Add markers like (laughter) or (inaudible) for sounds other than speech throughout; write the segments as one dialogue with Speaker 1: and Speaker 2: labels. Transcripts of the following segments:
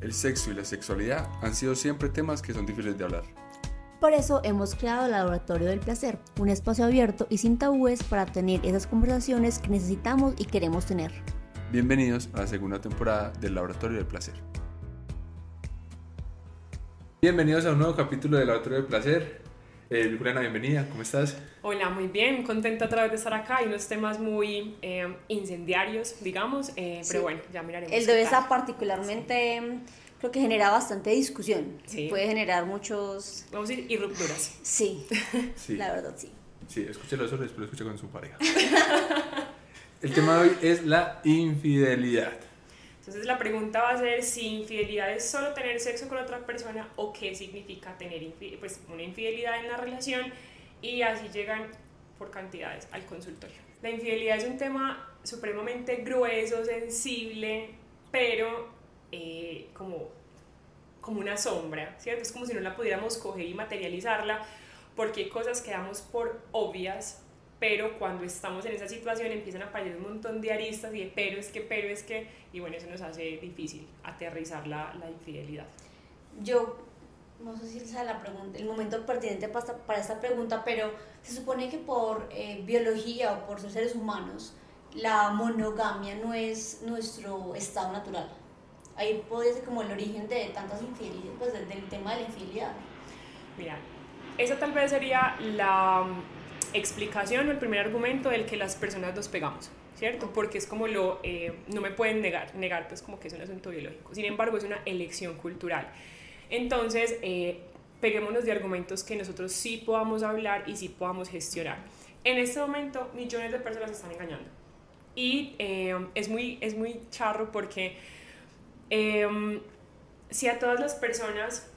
Speaker 1: el sexo y la sexualidad han sido siempre temas que son difíciles de hablar.
Speaker 2: Por eso hemos creado el Laboratorio del Placer, un espacio abierto y sin tabúes para tener esas conversaciones que necesitamos y queremos tener.
Speaker 1: Bienvenidos a la segunda temporada del Laboratorio del Placer. Bienvenidos a un nuevo capítulo del Laboratorio del Placer. Eh, Juliana, bienvenida, ¿cómo estás?
Speaker 3: Hola, muy bien, contenta otra vez de estar acá. Hay unos temas muy eh, incendiarios, digamos, eh, pero bueno, ya miraremos.
Speaker 2: El de esa particularmente creo que genera bastante discusión.
Speaker 3: Sí.
Speaker 2: Puede generar muchos...
Speaker 3: Vamos a ir y rupturas.
Speaker 2: Sí,
Speaker 1: Sí.
Speaker 2: la verdad sí.
Speaker 1: Sí, escúchelo solo y después lo escucha con su pareja. (laughs) El tema de hoy es la infidelidad.
Speaker 3: Entonces la pregunta va a ser si infidelidad es solo tener sexo con otra persona o qué significa tener pues, una infidelidad en la relación y así llegan por cantidades al consultorio. La infidelidad es un tema supremamente grueso, sensible, pero eh, como, como una sombra, ¿cierto? Es como si no la pudiéramos coger y materializarla porque hay cosas que damos por obvias pero cuando estamos en esa situación empiezan a aparecer un montón de aristas y de pero es que, pero es que, y bueno, eso nos hace difícil aterrizar la, la infidelidad.
Speaker 2: Yo no sé si sea la pregunta, el momento pertinente para esta, para esta pregunta, pero se supone que por eh, biología o por ser seres humanos, la monogamia no es nuestro estado natural. Ahí podría ser como el origen de tantas infidelidades, pues del, del tema de la infidelidad.
Speaker 3: Mira, esa tal vez sería la explicación o el primer argumento del que las personas nos pegamos, ¿cierto? Porque es como lo, eh, no me pueden negar, negar pues como que es un asunto biológico, sin embargo es una elección cultural. Entonces, eh, peguémonos de argumentos que nosotros sí podamos hablar y sí podamos gestionar. En este momento, millones de personas están engañando. Y eh, es, muy, es muy charro porque eh, si a todas las personas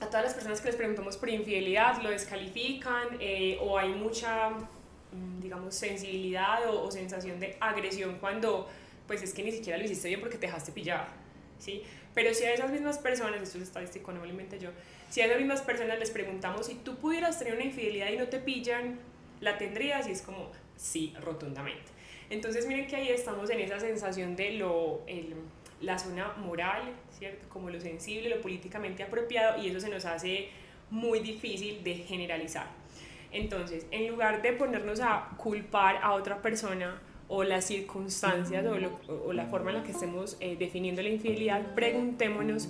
Speaker 3: a todas las personas que les preguntamos por infidelidad lo descalifican eh, o hay mucha, mm, digamos, sensibilidad o, o, sensación de agresión cuando, pues es que ni siquiera lo hiciste bien porque te dejaste pillar, ¿sí? Pero si a esas mismas personas, esto es estadístico, no me lo yo, si a esas mismas personas les preguntamos si tú pudieras tener una infidelidad y no te pillan, ¿la tendrías? Y es como, sí, rotundamente. Entonces miren que ahí estamos en esa sensación de lo... El, la zona moral, ¿cierto? Como lo sensible, lo políticamente apropiado y eso se nos hace muy difícil de generalizar. Entonces, en lugar de ponernos a culpar a otra persona o las circunstancias o, lo, o la forma en la que estemos eh, definiendo la infidelidad, preguntémonos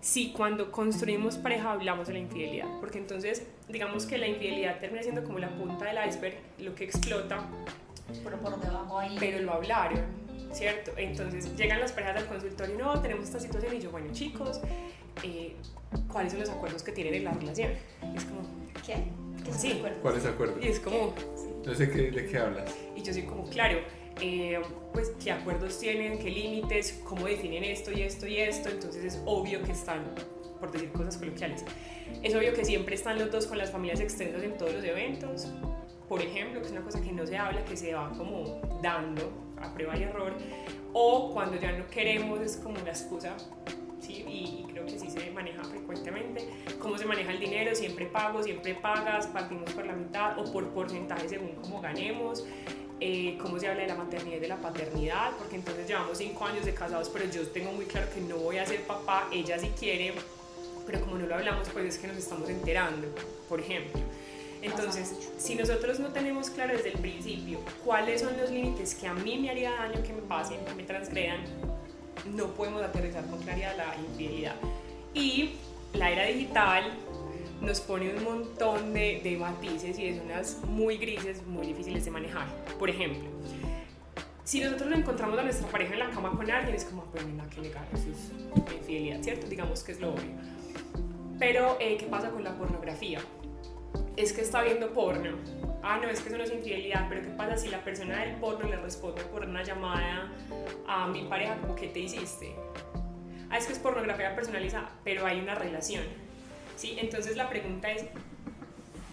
Speaker 3: si cuando construimos pareja hablamos de la infidelidad, porque entonces digamos que la infidelidad termina siendo como la punta del iceberg, lo que explota,
Speaker 2: pero por debajo ahí.
Speaker 3: Pero lo hablaron, ¿cierto? Entonces llegan las parejas al consultorio y no, tenemos esta situación y yo, bueno chicos, eh, ¿cuáles son los acuerdos que tienen en la relación? Y es como,
Speaker 2: ¿qué? ¿Qué
Speaker 3: sí.
Speaker 2: acuerdos?
Speaker 1: ¿Cuáles acuerdos?
Speaker 3: Y es como,
Speaker 1: no sé qué, de qué hablas.
Speaker 3: Y yo soy como, claro, eh, pues qué acuerdos tienen, qué límites, cómo definen esto y esto y esto, entonces es obvio que están, por decir cosas coloquiales, es obvio que siempre están los dos con las familias extensas en todos los eventos, por ejemplo, que es una cosa que no se habla, que se va como dando a prueba y error, o cuando ya no queremos es como una excusa, ¿sí? y, y creo que sí se maneja frecuentemente, cómo se maneja el dinero, siempre pago, siempre pagas, partimos por la mitad o por porcentaje según cómo ganemos, eh, cómo se habla de la maternidad y de la paternidad, porque entonces llevamos cinco años de casados, pero yo tengo muy claro que no voy a ser papá, ella sí quiere, pero como no lo hablamos, pues es que nos estamos enterando, por ejemplo. Entonces, si nosotros no tenemos claro desde el principio cuáles son los límites que a mí me haría daño que me pasen, que me transgredan, no podemos aterrizar con claridad la infidelidad. Y la era digital nos pone un montón de, matices y de zonas muy grises, muy difíciles de manejar. Por ejemplo, si nosotros lo encontramos a nuestra pareja en la cama con alguien, es como, pues nada que negar, eso es infidelidad, ¿cierto? Digamos que es lo obvio. Pero, eh, ¿qué pasa con la pornografía? Es que está viendo porno. Ah, no, es que eso no es infidelidad, pero ¿qué pasa si la persona del porno le responde por una llamada a mi pareja como ¿qué te hiciste? Ah, es que es pornografía personalizada, pero hay una relación. ¿Sí? Entonces la pregunta es,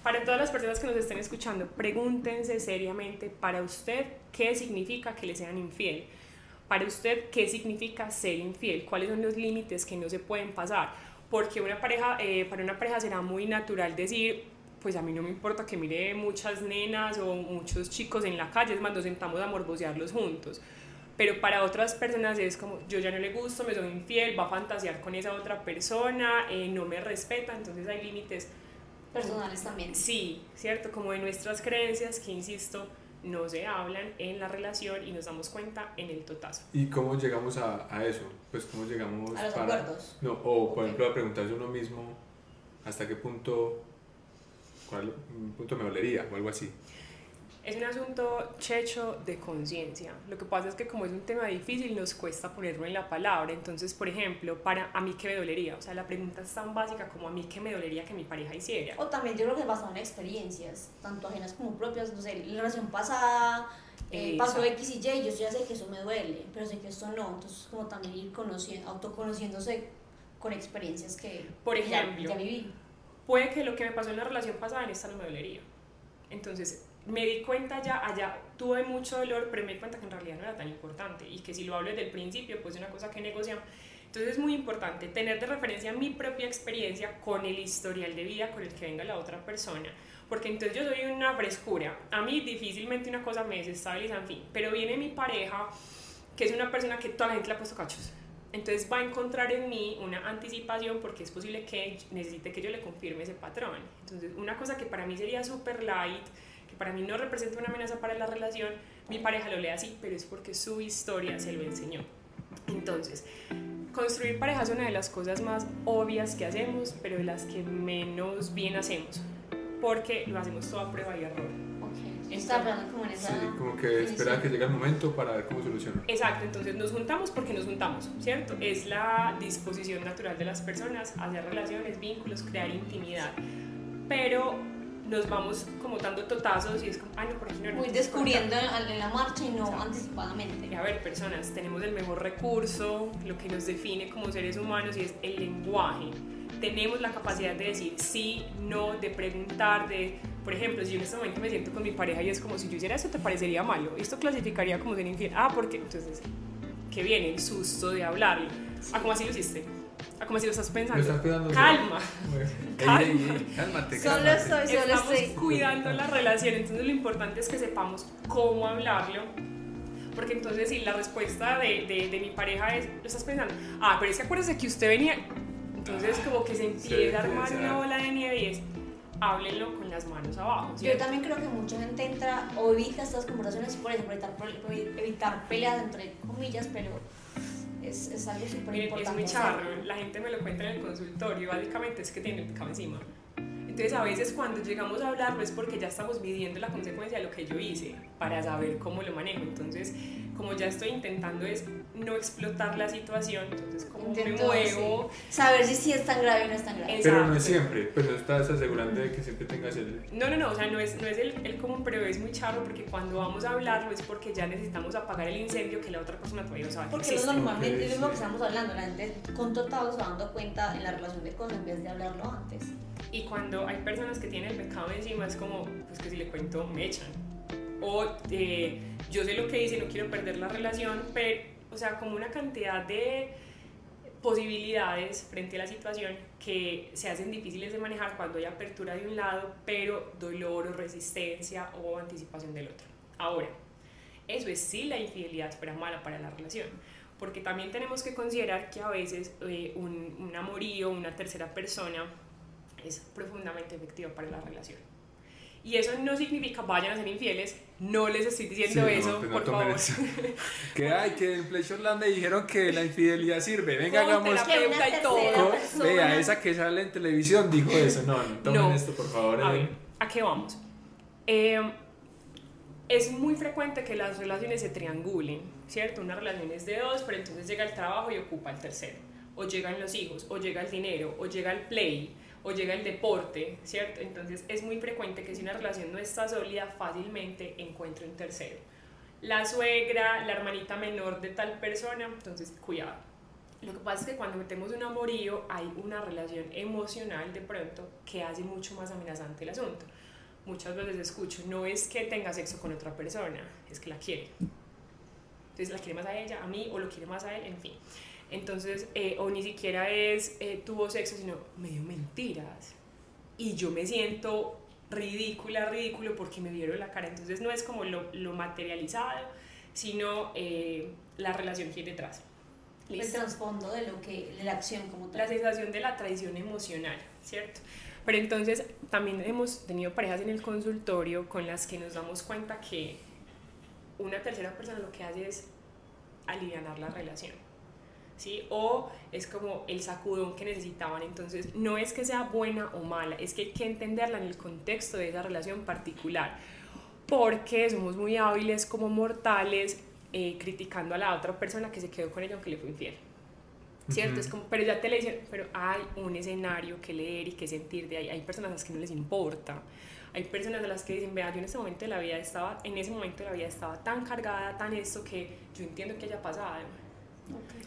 Speaker 3: para todas las personas que nos estén escuchando, pregúntense seriamente para usted qué significa que le sean infiel. Para usted, ¿qué significa ser infiel? ¿Cuáles son los límites que no se pueden pasar? Porque una pareja, eh, para una pareja será muy natural decir, pues a mí no me importa que mire muchas nenas o muchos chicos en la calle, es más, nos sentamos a morbosearlos juntos. pero para otras personas es como yo ya no le gusto, me soy infiel, va a fantasear con esa otra persona, eh, no me respeta, entonces hay límites
Speaker 2: personales también.
Speaker 3: Sí, cierto, como de nuestras creencias que, insisto, no se hablan en la relación y nos damos cuenta en el totazo.
Speaker 1: ¿Y cómo llegamos a, a eso? Pues cómo llegamos
Speaker 2: a los acuerdos.
Speaker 1: No, o por ejemplo a preguntarse uno mismo hasta qué punto, cuál punto me dolería o algo así
Speaker 3: es un asunto checho de conciencia. Lo que pasa es que como es un tema difícil nos cuesta ponerlo en la palabra. Entonces, por ejemplo, para a mí qué me dolería, o sea, la pregunta es tan básica como a mí qué me dolería que mi pareja hiciera.
Speaker 2: O también yo creo que es basado en experiencias, tanto ajenas como propias, no sé, la relación pasada eh, pasó X y Y, yo ya sé que eso me duele, pero sé que esto no. Entonces, como también ir conociendo, autoconociéndose con experiencias que
Speaker 3: por ejemplo,
Speaker 2: ya, ya viví.
Speaker 3: Puede que lo que me pasó en la relación pasada en esta no me dolería. Entonces, me di cuenta ya, allá tuve mucho dolor, pero me di cuenta que en realidad no era tan importante y que si lo hablo desde el principio, pues es una cosa que negociamos. Entonces es muy importante tener de referencia mi propia experiencia con el historial de vida con el que venga la otra persona. Porque entonces yo soy una frescura. A mí difícilmente una cosa me desestabiliza, en fin. Pero viene mi pareja, que es una persona que toda la gente le ha puesto cachos. Entonces va a encontrar en mí una anticipación porque es posible que necesite que yo le confirme ese patrón. Entonces una cosa que para mí sería súper light, para mí no representa una amenaza para la relación, mi pareja lo lee así, pero es porque su historia se lo enseñó. Entonces, construir pareja es una de las cosas más obvias que hacemos, pero de las que menos bien hacemos, porque lo hacemos todo a prueba y error.
Speaker 2: Okay. Está como en esa...
Speaker 1: Sí, como que espera que llegue el momento para ver cómo soluciona.
Speaker 3: Exacto, entonces nos juntamos porque nos juntamos, ¿cierto? Es la disposición natural de las personas hacer relaciones, vínculos, crear intimidad. Pero nos vamos como dando totazos y es como, ay, no, por aquí no
Speaker 2: Muy descubriendo en la marcha y no anticipadamente.
Speaker 3: Y a ver, personas, tenemos el mejor recurso, lo que nos define como seres humanos y es el lenguaje. Tenemos la capacidad de decir sí, no, de preguntar, de, por ejemplo, si yo en este momento me siento con mi pareja y es como si yo hiciera esto, te parecería malo. Esto clasificaría como ser infiel. Ah, porque entonces, ¿qué viene? El susto de hablarlo. Ah, ¿cómo así lo hiciste? Ah, como si lo estás pensando. Calma. (laughs)
Speaker 1: Calma. cálmate,
Speaker 2: Solo estoy, solo
Speaker 3: Estamos cuidando la relación, entonces lo importante es que sepamos cómo hablarlo. Porque entonces si la respuesta de, de, de mi pareja es, lo estás pensando, ah, pero es que acuérdese que usted venía, entonces como que se empieza a armar una bola de nieve y es, háblenlo con las manos abajo.
Speaker 2: Yo también creo que mucha gente entra o evita estas conversaciones por evitar, evitar peleas entre comillas, pero es, es algo súper importante.
Speaker 3: Es muy charro, la gente me lo cuenta en el consultorio, básicamente es que tiene el pecado encima. Entonces a veces cuando llegamos a hablarlo es porque ya estamos midiendo la consecuencia de lo que yo hice para saber cómo lo manejo. Entonces, como ya estoy intentando es no explotar la situación, entonces como me muevo.
Speaker 2: Saber si sí es tan grave o no es tan grave.
Speaker 1: Pero no es siempre, pero estás asegurando de que siempre tengas el...
Speaker 3: No, no, no, o sea, no es, no es el, el, común, pero es muy charro porque cuando vamos a hablarlo es porque ya necesitamos apagar el incendio que la otra persona todavía no sabe.
Speaker 2: Porque normalmente es lo que estamos hablando, la gente con total se dando cuenta en la relación de cosas en vez de hablarlo antes.
Speaker 3: Y cuando hay personas que tienen el pecado encima es como, pues que si le cuento me echan. O eh, yo sé lo que hice, no quiero perder la relación, pero, o sea, como una cantidad de posibilidades frente a la situación que se hacen difíciles de manejar cuando hay apertura de un lado, pero dolor o resistencia o anticipación del otro. Ahora, eso es sí la infidelidad, pero mala para la relación, porque también tenemos que considerar que a veces eh, un, un amorío, una tercera persona, es profundamente efectiva para la relación. Y eso no significa vayan a ser infieles, no les estoy diciendo eso, pues por favor. (laughs)
Speaker 1: que hay que en Playshortland me dijeron que la infidelidad sirve. Venga, hagamos
Speaker 3: que y todo.
Speaker 1: Vea, esa que sale en televisión dijo eso. No, no tomen esto, por favor.
Speaker 3: A, ver, ¿a qué vamos? Eh, es muy frecuente que las relaciones se triangulen, ¿cierto? Una relación es de dos, pero entonces llega el trabajo y ocupa el tercero. O llegan los hijos, o llega el dinero, o llega el play o llega el deporte, ¿cierto? Entonces es muy frecuente que si una relación no está sólida, fácilmente encuentre un tercero. La suegra, la hermanita menor de tal persona, entonces cuidado. Lo que pasa es que cuando metemos un amorío hay una relación emocional de pronto que hace mucho más amenazante el asunto. Muchas veces escucho, no es que tenga sexo con otra persona, es que la quiere. Entonces la quiere más a ella, a mí, o lo quiere más a él, en fin. Entonces, eh, o ni siquiera es eh, tuvo sexo, sino medio mentiras. Y yo me siento ridícula, ridículo porque me vieron la cara. Entonces no es como lo, lo materializado, sino eh, la relación que hay detrás.
Speaker 2: El trasfondo de lo que, de la acción como tal.
Speaker 3: La sensación de la traición emocional, ¿cierto? Pero entonces también hemos tenido parejas en el consultorio con las que nos damos cuenta que una tercera persona lo que hace es aliviar la relación. ¿Sí? O es como el sacudón que necesitaban. Entonces, no es que sea buena o mala, es que hay que entenderla en el contexto de esa relación particular. Porque somos muy hábiles como mortales eh, criticando a la otra persona que se quedó con ella aunque le fue infiel. ¿Cierto? Es como, pero ya te le dicen, pero hay un escenario que leer y que sentir de ahí. Hay personas a las que no les importa. Hay personas a las que dicen, vea, yo en ese momento de la vida estaba, en ese momento de la vida estaba tan cargada, tan esto, que yo entiendo que haya pasado.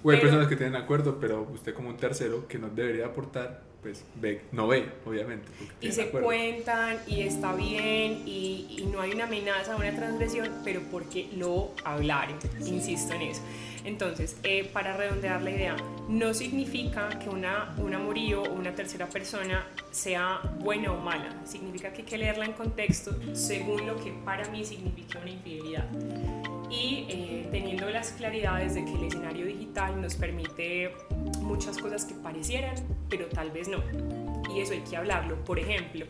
Speaker 1: O hay personas que tienen acuerdo, pero usted como un tercero que no debería aportar, pues ve, no ve, obviamente.
Speaker 3: Y se cuentan y está bien y, y, no hay una amenaza, una transgresión, pero porque lo hablaron, insisto en eso. Entonces, eh, para redondear la idea, no significa que una, un amorío o una tercera persona sea buena o mala, significa que hay que leerla en contexto según lo que para mí significa una infidelidad y eh, teniendo las claridades de que el escenario digital nos permite muchas cosas que parecieran, pero tal vez no. Y eso hay que hablarlo. Por ejemplo,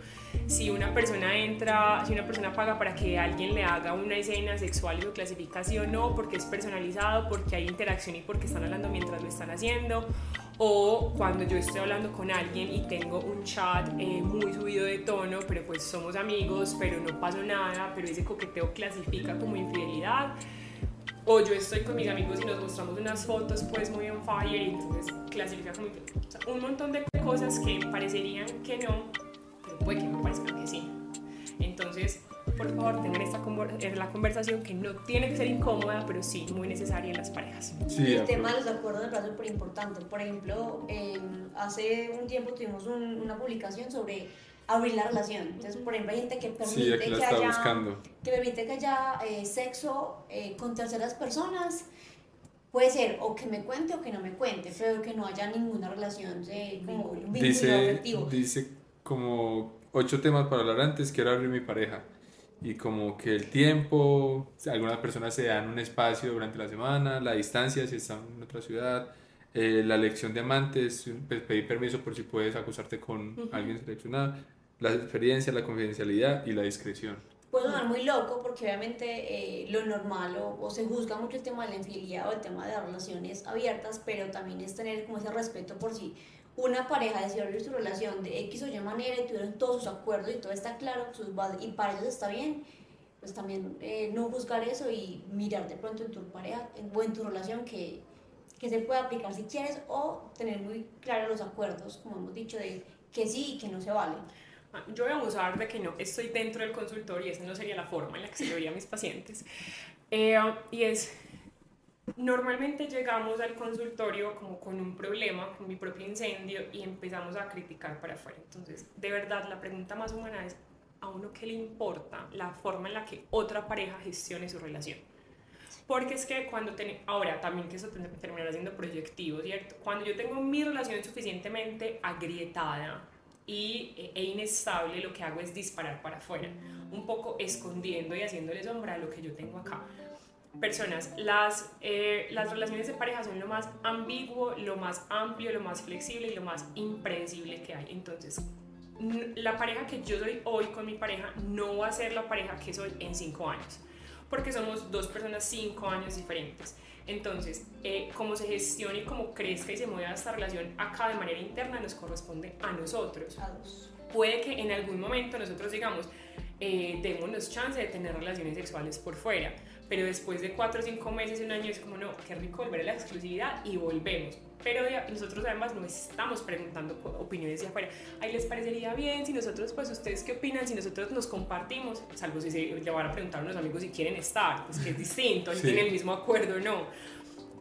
Speaker 3: si una persona entra, si una persona paga para que alguien le haga una escena sexual y lo clasifica o no, porque es personalizado, porque hay interacción y porque están hablando mientras lo están haciendo, o cuando yo estoy hablando con alguien y tengo un chat eh, muy subido de tono, pero pues somos amigos, pero no pasó nada, pero ese coqueteo clasifica como infidelidad. O yo estoy con mis amigos y nos mostramos unas fotos pues muy on fire y entonces clasifica como infidelidad. O sea, un montón de cosas que parecerían que no, pero puede que me parezca que sí. Entonces, por favor, tengan esta en la conversación que no tiene que ser incómoda, pero sí muy necesaria en las parejas.
Speaker 2: Sí, el tema de los acuerdos me parece súper importante. Por ejemplo, em, hace un tiempo tuvimos una publicación sobre abrir la relación. Entonces, por ejemplo, hay gente que permite, que, haya, que permite que haya eh, sexo eh, con terceras personas. Puede ser o que me cuente o que no me cuente, pero que no haya ninguna relación de como vínculo
Speaker 1: dice, afectivo. Dice como ocho temas para hablar antes, quiero abrir mi pareja y como que el tiempo, algunas personas se dan un espacio durante la semana, la distancia si están en otra ciudad, eh, la elección de amantes, pues, pedir permiso por si puedes acostarte con alguien seleccionado, la experiencia, la confidencialidad y la discreción.
Speaker 2: Puede sonar muy loco porque obviamente eh, lo normal o, o, se juzga mucho el tema de la infidelidad o el tema de las relaciones abiertas, pero también es tener como ese respeto por si una pareja abrir su relación de X o Y manera y tuvieron todos sus acuerdos y todo está claro sus y para ellos está bien, pues también eh, no juzgar eso y mirar de pronto en tu pareja o en tu relación que, que se puede aplicar si quieres o tener muy claros los acuerdos, como hemos dicho, de que sí y que no se vale.
Speaker 3: Ah, yo voy a abusar de que no estoy dentro del consultorio y esa no sería la forma en la que se lo a mis pacientes. Eh, y es Normalmente llegamos al consultorio como con un problema, con mi propio incendio y empezamos a criticar para afuera. Entonces, de verdad, la pregunta más humana es, ¿a uno qué le importa la forma en la que otra pareja gestione su relación? Porque es que cuando tenemos, ahora también que eso terminará siendo proyectivo, ¿cierto? Cuando yo tengo mi relación suficientemente agrietada y, e, e inestable, lo que hago es disparar para afuera, un poco escondiendo y haciéndole sombra a lo que yo tengo acá personas. Las, eh, las relaciones de pareja son lo más ambiguo, lo más amplio, lo más flexible y lo más impredecible que hay. Entonces, la pareja que yo soy hoy con mi pareja no va a ser la pareja que soy en cinco años, porque somos dos personas cinco años diferentes. Entonces, eh, cómo se gestiona y cómo crezca y se mueva esta relación acá de manera interna nos corresponde a nosotros. Puede que en algún momento nosotros digamos, eh, démonos chance de tener relaciones sexuales por fuera pero después de cuatro o cinco meses, un año, es como, no, qué rico volver a la exclusividad y volvemos. Pero nosotros además no estamos preguntando opiniones de afuera. Ahí les parecería bien si nosotros, pues ustedes qué opinan, si nosotros nos compartimos, salvo si se le van a preguntar a unos amigos si quieren estar, pues que es distinto, (laughs) si tienen el mismo acuerdo o no.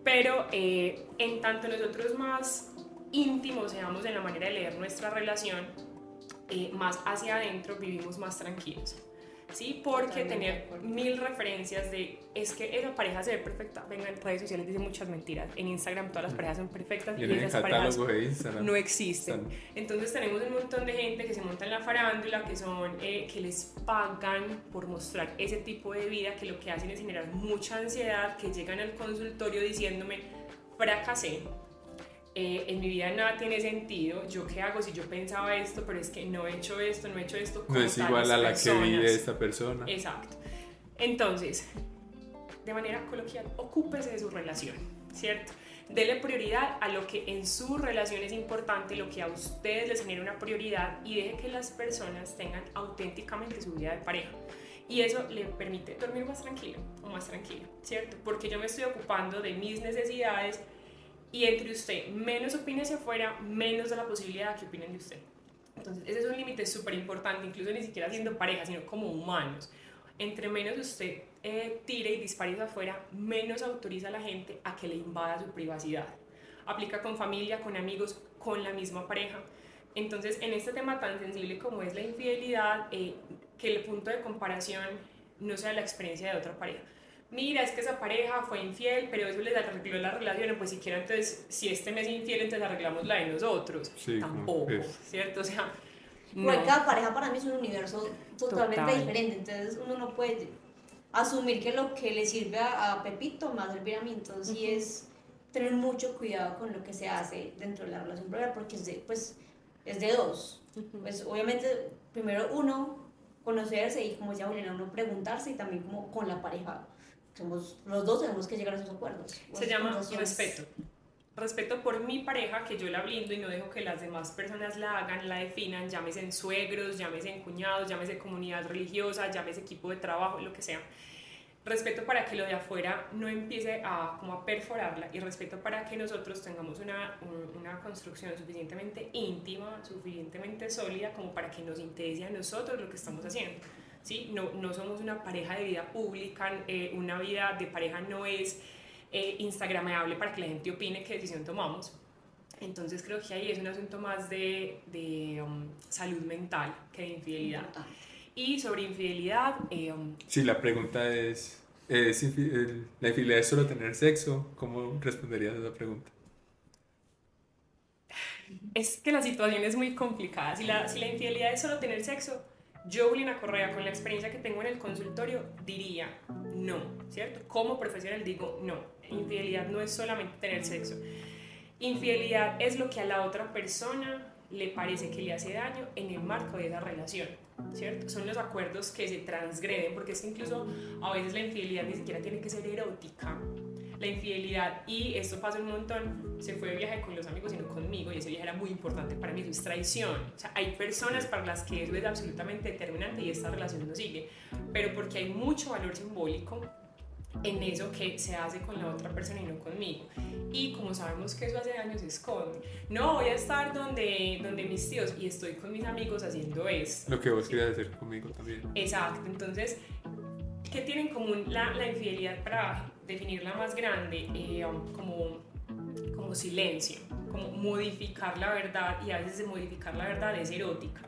Speaker 3: Pero eh, en tanto nosotros más íntimos seamos en la manera de leer nuestra relación, eh, más hacia adentro vivimos más tranquilos. ¿Sí? Porque tener mil referencias de es que esa pareja se ve perfecta. Venga, en redes sociales dicen muchas mentiras. En Instagram todas las parejas son perfectas y,
Speaker 1: Y
Speaker 3: esas parejas no existen. Entonces tenemos un montón de gente que se monta en la farándula, que son eh, que les pagan por mostrar ese tipo de vida, que lo que hacen es generar mucha ansiedad, que llegan al consultorio diciéndome, fracasé, eh, en mi vida nada tiene sentido, yo qué hago si yo pensaba esto, pero es que no he hecho esto, no he hecho esto.
Speaker 1: No es igual a la que vive
Speaker 3: personas".
Speaker 1: esta persona.
Speaker 3: Exacto. Entonces, de manera coloquial, ocúpese de su relación, ¿cierto? Dele prioridad a lo que en su relación es importante, lo que a ustedes les genera una prioridad y deje que las personas tengan auténticamente su vida de pareja. Y eso le permite dormir más tranquilo o más tranquilo, ¿cierto? Porque yo me estoy ocupando de mis necesidades y entre usted menos opine hacia afuera, menos da la posibilidad de que opinen de usted. Entonces, ese es un límite súper importante, incluso ni siquiera siendo pareja, sino como humanos. Entre menos usted eh, tire y dispare hacia afuera, menos autoriza a la gente a que le invada su privacidad. Aplica con familia, con amigos, con la misma pareja. Entonces, en este tema tan sensible como es la infidelidad, eh, que el punto de comparación no sea la experiencia de otra pareja. Mira, es que esa pareja fue infiel, pero eso les arregló la relación, pues siquiera entonces, si este mes es infiel, entonces arreglamos la de nosotros.
Speaker 1: Sí,
Speaker 3: Tampoco,
Speaker 1: es.
Speaker 3: ¿cierto? O sea,
Speaker 2: Igual
Speaker 3: no.
Speaker 2: cada pareja para mí es un universo totalmente
Speaker 3: Total.
Speaker 2: diferente, entonces uno no puede asumir que lo que le sirve a, a Pepito a servir a mí, entonces sí
Speaker 3: Ujú.
Speaker 2: es tener mucho cuidado con lo que se hace dentro de la relación porque es de, pues, es de dos. Pues obviamente primero uno conocerse y como decía Juliana, uno preguntarse y también como con la pareja. Somos, los dos tenemos que llegar a esos acuerdos.
Speaker 3: Se llama respeto. Respeto por mi pareja, que yo la blindo y no dejo que las demás personas la hagan, la definan, llámese en suegros, llámese en cuñados, llámese comunidad religiosa, llámese equipo de trabajo, lo que sea. Respeto para que lo de afuera no empiece a, como a perforarla y respeto para que nosotros tengamos una, un- una construcción suficientemente íntima, suficientemente sólida como para que nos interese a nosotros lo que estamos haciendo. ¿Sí? No, no somos una pareja de vida pública, eh, una vida de pareja no es eh, instagramable para que la gente opine qué decisión tomamos. Entonces creo que ahí es un asunto más de, de um, salud mental que de infidelidad. Y sobre infidelidad, eh, um,
Speaker 1: Si la pregunta es, ¿es ¿la infidelidad es solo tener sexo? ¿Cómo responderías a esa pregunta?
Speaker 3: es que la situación es muy complicada. Si la, si la infidelidad es solo tener sexo, yo, Juliana Correa, con la experiencia que tengo en el consultorio, diría no, ¿cierto? Como profesional digo no. Infidelidad no es solamente tener sexo. Infidelidad es lo que a la otra persona le parece que le hace daño en el marco de esa relación, ¿cierto? Son los acuerdos que se transgreden, porque es que incluso a veces la infidelidad ni siquiera tiene que ser erótica. La infidelidad, y esto pasa un montón, se fue de viaje con los amigos y no conmigo, y ese viaje era muy importante para mí, eso es traición. O sea, hay personas para las que eso es absolutamente determinante y esta relación no sigue, pero porque hay mucho valor simbólico en eso que se hace con la otra persona y no conmigo. Y como sabemos que eso hace daño, se esconde. No, voy a estar donde, donde mis tíos y estoy con mis amigos haciendo esto.
Speaker 1: Lo que vos querías hacer conmigo también.
Speaker 3: Exacto, entonces, ¿qué tiene en común la, la infidelidad para definirla más grande? Eh, como, silencio, como modificar la verdad y a veces de modificar la verdad es erótica.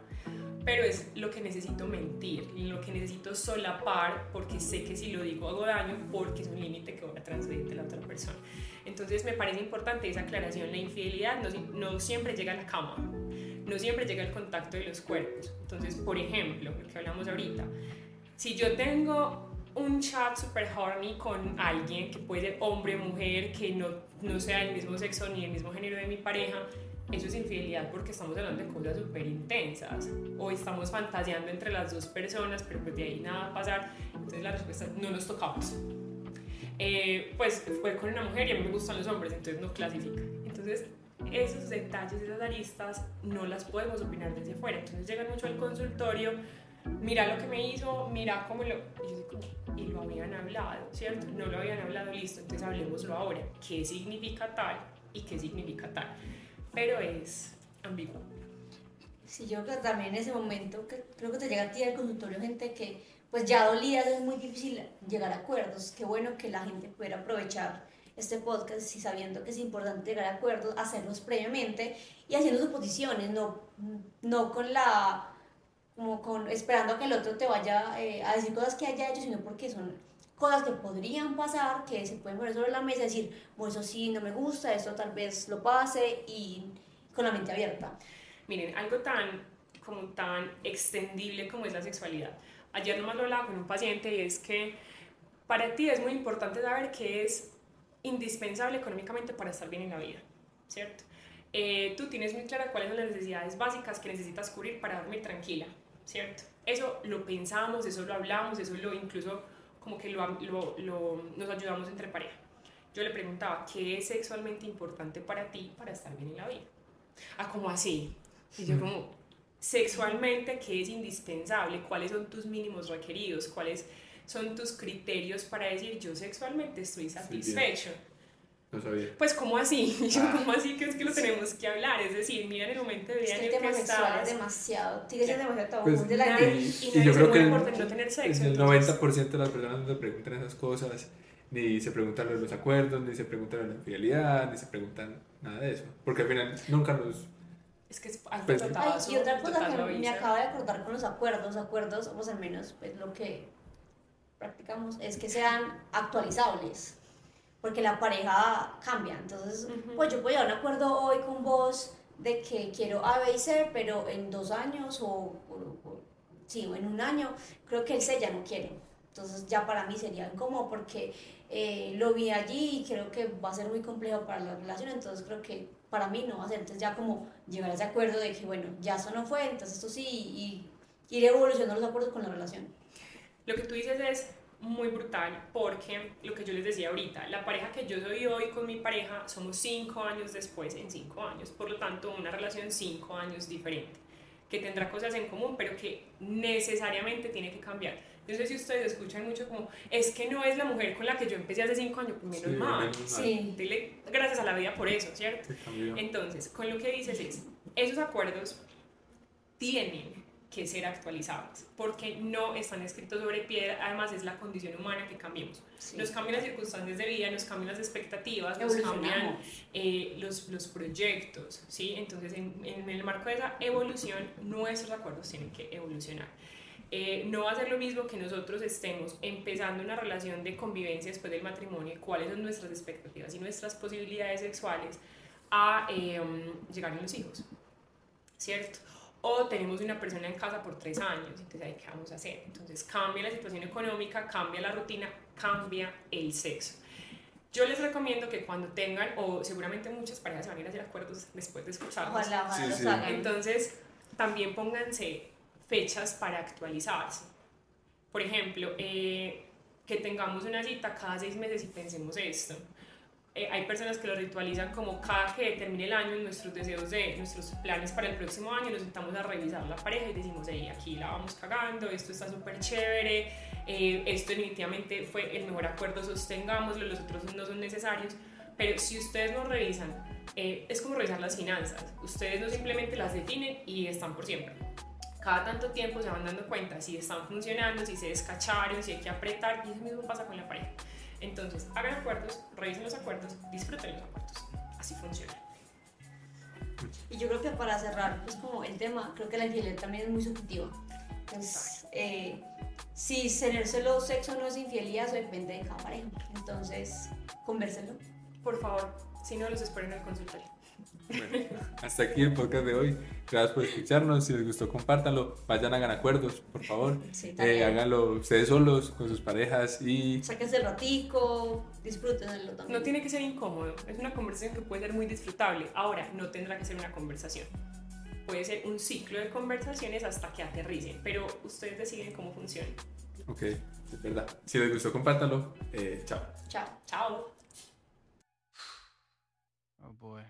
Speaker 3: Pero es lo que necesito mentir, lo que necesito solapar porque sé que si lo digo hago daño porque es un límite que voy a transgredir de la otra persona. Entonces me parece importante esa aclaración. La infidelidad no, no siempre llega a la cama, no siempre llega al contacto de los cuerpos. Entonces, por ejemplo, lo que hablamos ahorita, si yo tengo un chat super horny con alguien que puede ser hombre mujer, que no, no sea el mismo sexo ni el mismo género de mi pareja, eso es infidelidad porque estamos hablando de cosas súper intensas o estamos fantaseando entre las dos personas, pero pues de ahí nada va a pasar. Entonces la respuesta es no nos tocamos. Eh, pues fue con una mujer y a mí me gustan los hombres, entonces no clasifica. Entonces esos detalles, esas aristas, no las podemos opinar desde fuera. Entonces llegan mucho al consultorio, mira lo que me hizo, mira cómo lo... Y lo habían hablado, ¿cierto? No lo habían hablado, listo, entonces hablemoslo ahora. ¿Qué significa tal y qué significa tal? Pero es ambiguo.
Speaker 2: Sí, yo creo que también en ese momento, que creo que te llega a ti al consultorio gente que pues ya dolida, es muy difícil llegar a acuerdos. Qué bueno que la gente pudiera aprovechar este podcast y sabiendo que es importante llegar a acuerdos, hacerlos previamente y haciendo suposiciones, no, no con la como con esperando que el otro te vaya eh, a decir cosas que haya hecho, sino porque son cosas que podrían pasar, que se pueden poner sobre la mesa y decir, bueno, eso sí no me gusta, esto tal vez lo pase y con la mente abierta.
Speaker 3: Miren, algo tan como tan extendible como es la sexualidad. Ayer nomás lo hablaba con un paciente y es que para ti es muy importante saber que es indispensable económicamente para estar bien en la vida, ¿cierto? Eh, tú tienes muy clara cuáles son las necesidades básicas que necesitas cubrir para dormir tranquila, ¿cierto? Eso lo pensamos, eso lo hablamos, eso lo incluso como que lo, lo, lo, nos ayudamos entre pareja. Yo le preguntaba, ¿qué es sexualmente importante para ti para estar bien en la vida? Ah, como así? Y yo como, sexualmente, ¿qué es indispensable? ¿Cuáles son tus mínimos requeridos? ¿Cuáles son tus criterios para decir yo sexualmente estoy satisfecho?
Speaker 1: No sabía.
Speaker 3: Pues, ¿cómo así? (laughs) Yo, ¿cómo así que es que lo tenemos que hablar? Es decir, mira en el momento de vida
Speaker 2: Es
Speaker 3: en
Speaker 2: que
Speaker 3: el
Speaker 2: el
Speaker 3: que
Speaker 2: tema sexual
Speaker 3: estás.
Speaker 2: es demasiado, tiene que ser demasiado tabú.
Speaker 1: Pues,
Speaker 2: de la
Speaker 1: y-
Speaker 3: y
Speaker 1: y
Speaker 3: nadie
Speaker 1: yo creo que
Speaker 3: por no tener sexo.
Speaker 1: el
Speaker 3: entonces-
Speaker 1: 90% de las personas no se preguntan esas cosas, ni se preguntan los acuerdos, ni se preguntan la infidelidad, ni se preguntan nada de eso. Porque al final nunca nos...
Speaker 3: Es que es
Speaker 1: Pues-
Speaker 2: Ay,
Speaker 3: totazo,
Speaker 2: y otra cosa
Speaker 3: total
Speaker 2: que me acabo de acordar con los acuerdos, acuerdos, pues al menos pues, lo que practicamos es que sean actualizables, porque la pareja cambia. Entonces,
Speaker 3: Ujú.
Speaker 2: pues yo puedo llegar a un acuerdo hoy con vos de que quiero A, B y C, pero en dos años o, o- o- sí, o en un año, creo que el C ya no quiere. Entonces ya para mí sería incómodo porque eh, lo vi allí y creo que va a ser muy complejo para la relación, entonces creo que para mí no va a ser. Entonces ya como llegar a ese acuerdo de que, bueno, ya eso no fue, entonces esto sí, y, y ir evolucionando los acuerdos con la relación.
Speaker 3: Lo que tú dices es muy brutal porque lo que yo les decía ahorita, la pareja que yo soy hoy con mi pareja somos cinco años después en cinco años, por lo tanto una relación cinco años diferente, que tendrá cosas en común pero que necesariamente tiene que cambiar. No sé si ustedes escuchan mucho como, es que no es la mujer con la que yo empecé hace cinco años, pues menos
Speaker 1: Sí,
Speaker 3: mal.
Speaker 1: menos.
Speaker 2: Sí.
Speaker 3: Dile gracias a la vida por eso, ¿cierto? Entonces, con lo que dices es, esos acuerdos tienen que ser actualizables, porque no están escritos sobre piedra, además es la condición humana que cambiemos.
Speaker 2: Sí.
Speaker 3: Nos cambian las circunstancias de vida, nos cambian las expectativas, nos cambian eh, los, los proyectos, ¿sí? Entonces, en, en el marco de esa evolución, nuestros acuerdos tienen que evolucionar. Eh, no va a ser lo mismo que nosotros estemos empezando una relación de convivencia después del matrimonio, y cuáles son nuestras expectativas y nuestras posibilidades sexuales a eh, llegar a los hijos, ¿cierto? O tenemos una persona en casa por tres años, entonces ahí qué vamos a hacer. Entonces cambia la situación económica, cambia la rutina, cambia el sexo. Yo les recomiendo que cuando tengan, o seguramente muchas parejas se van a ir a hacer acuerdos después de escucharnos,
Speaker 2: Ojalá, ojalá
Speaker 1: Sí,
Speaker 2: los
Speaker 1: sí.
Speaker 2: hagan.
Speaker 3: entonces, también pónganse fechas para actualizarse. Por ejemplo, eh, que tengamos una cita cada seis meses y pensemos esto. Eh, hay personas que lo ritualizan como cada que termine el año, nuestros deseos de nuestros planes para el próximo año, nos sentamos a revisar la pareja y decimos, hey, aquí la vamos cagando, esto está súper chévere, eh, esto definitivamente fue el mejor acuerdo, sostengámoslo, los otros no son necesarios. Pero si ustedes no revisan, eh, es como revisar las finanzas. Ustedes no simplemente las definen y están por siempre. Cada tanto tiempo se van dando cuenta si están funcionando, si se descacharon, si hay que apretar, y eso mismo pasa con la pareja. Entonces, hagan acuerdos, revisen los acuerdos, disfruten los acuerdos. Así funciona.
Speaker 2: Y yo creo que para cerrar, pues como el tema, creo que la infidelidad también es muy subjetiva. Entonces, eh, si tener solo sexo no es infidelidad, eso depende de cada pareja. Entonces, convérselo.
Speaker 3: Por favor, si no, los espero en el consultorio.
Speaker 1: Bueno, hasta aquí el podcast de hoy. Gracias por escucharnos. Si les gustó, compártanlo. Vayan, hagan acuerdos, por favor.
Speaker 2: Sí,
Speaker 1: Eh,
Speaker 2: también.
Speaker 1: háganlo ustedes solos, con sus parejas y
Speaker 2: Sáquense el ratico, disfrútenlo también.
Speaker 3: No tiene que ser incómodo, es una conversación que puede ser muy disfrutable. Ahora, no tendrá que ser una conversación. Puede ser un ciclo de conversaciones hasta que aterricen, pero ustedes deciden cómo funciona.
Speaker 1: Ok, es verdad. Si les gustó, compártanlo. Eh, chao.
Speaker 2: Chao.
Speaker 3: Chao.
Speaker 4: Oh boy.